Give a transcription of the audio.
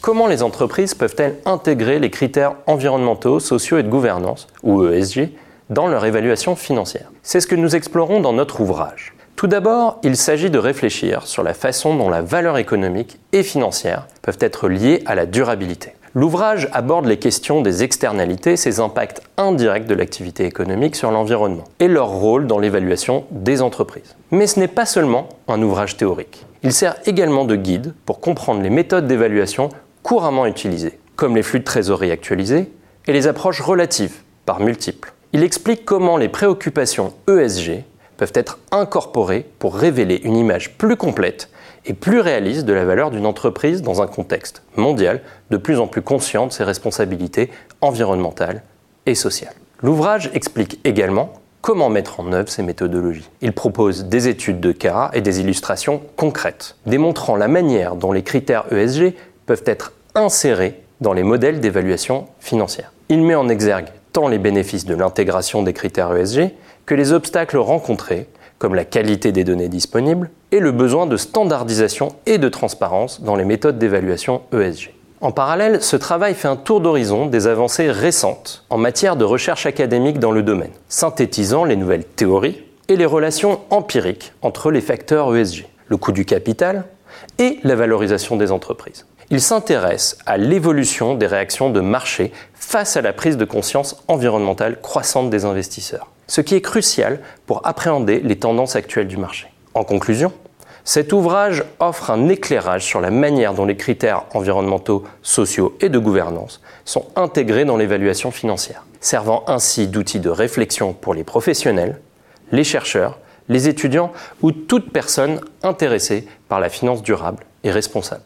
comment les entreprises peuvent-elles intégrer les critères environnementaux, sociaux et de gouvernance, ou ESG, dans leur évaluation financière? C'est ce que nous explorons dans notre ouvrage. Tout d'abord, il s'agit de réfléchir sur la façon dont la valeur économique et financière peuvent être liées à la durabilité. L'ouvrage aborde les questions des externalités, ces impacts indirects de l'activité économique sur l'environnement et leur rôle dans l'évaluation des entreprises. Mais ce n'est pas seulement un ouvrage théorique. Il sert également de guide pour comprendre les méthodes d'évaluation couramment utilisées, comme les flux de trésorerie actualisés et les approches relatives par multiples. Il explique comment les préoccupations ESG peuvent être incorporées pour révéler une image plus complète et plus réaliste de la valeur d'une entreprise dans un contexte mondial de plus en plus conscient de ses responsabilités environnementales et sociales. L'ouvrage explique également comment mettre en œuvre ces méthodologies. Il propose des études de cas et des illustrations concrètes, démontrant la manière dont les critères ESG peuvent être insérés dans les modèles d'évaluation financière. Il met en exergue tant les bénéfices de l'intégration des critères ESG que les obstacles rencontrés comme la qualité des données disponibles, et le besoin de standardisation et de transparence dans les méthodes d'évaluation ESG. En parallèle, ce travail fait un tour d'horizon des avancées récentes en matière de recherche académique dans le domaine, synthétisant les nouvelles théories et les relations empiriques entre les facteurs ESG, le coût du capital et la valorisation des entreprises. Il s'intéresse à l'évolution des réactions de marché face à la prise de conscience environnementale croissante des investisseurs ce qui est crucial pour appréhender les tendances actuelles du marché. En conclusion, cet ouvrage offre un éclairage sur la manière dont les critères environnementaux, sociaux et de gouvernance sont intégrés dans l'évaluation financière, servant ainsi d'outil de réflexion pour les professionnels, les chercheurs, les étudiants ou toute personne intéressée par la finance durable et responsable.